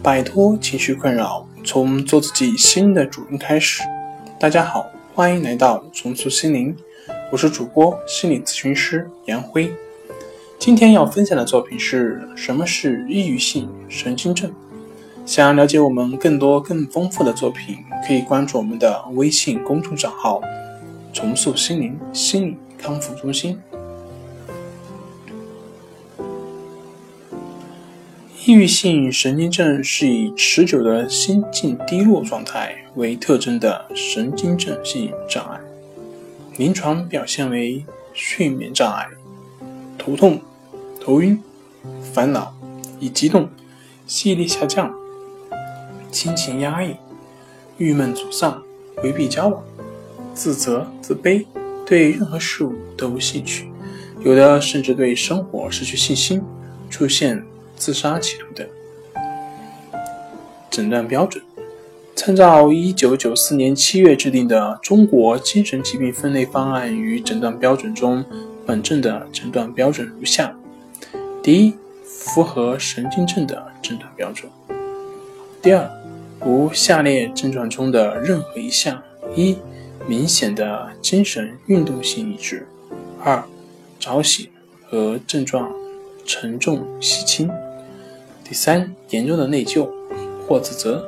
摆脱情绪困扰，从做自己新的主人开始。大家好，欢迎来到重塑心灵，我是主播心理咨询师杨辉。今天要分享的作品是什么是抑郁性神经症？想了解我们更多更丰富的作品，可以关注我们的微信公众账号“重塑心灵心理康复中心”。抑郁性神经症是以持久的心境低落状态为特征的神经症性障碍，临床表现为睡眠障碍、头痛、头晕、烦恼、易激动、记忆力下降、心情压抑、郁闷沮丧、回避交往、自责自卑、对任何事物都无兴趣，有的甚至对生活失去信心，出现。自杀企图等。诊断标准：参照一九九四年七月制定的《中国精神疾病分类方案与诊断标准》中，本症的诊断标准如下：第一，符合神经症的诊断标准；第二，无下列症状中的任何一项：一、明显的精神运动性抑制；二、早醒和症状沉重稀轻。第三，严重的内疚或自责；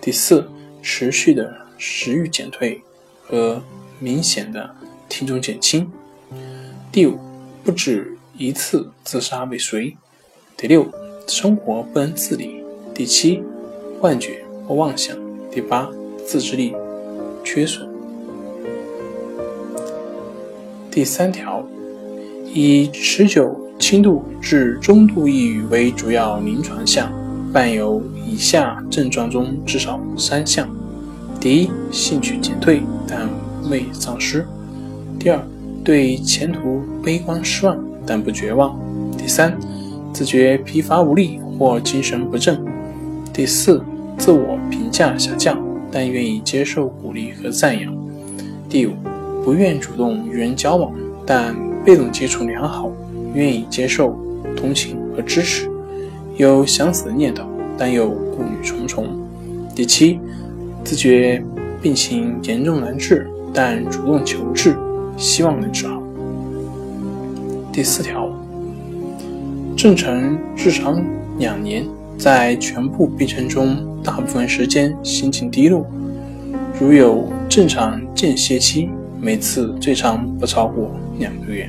第四，持续的食欲减退和明显的体重减轻；第五，不止一次自杀未遂；第六，生活不能自理；第七，幻觉或妄想；第八，自制力缺损。第三条，以持久。轻度至中度抑郁为主要临床项，伴有以下症状中至少三项：第一，兴趣减退但未丧失；第二，对前途悲观失望但不绝望；第三，自觉疲乏无力或精神不振；第四，自我评价下降但愿意接受鼓励和赞扬；第五，不愿主动与人交往但被动接触良好。愿意接受同情和支持，有想死的念头，但又顾虑重重。第七，自觉病情严重难治，但主动求治，希望能治好。第四条，正常日常两年，在全部病程中，大部分时间心情低落，如有正常间歇期，每次最长不超过两个月。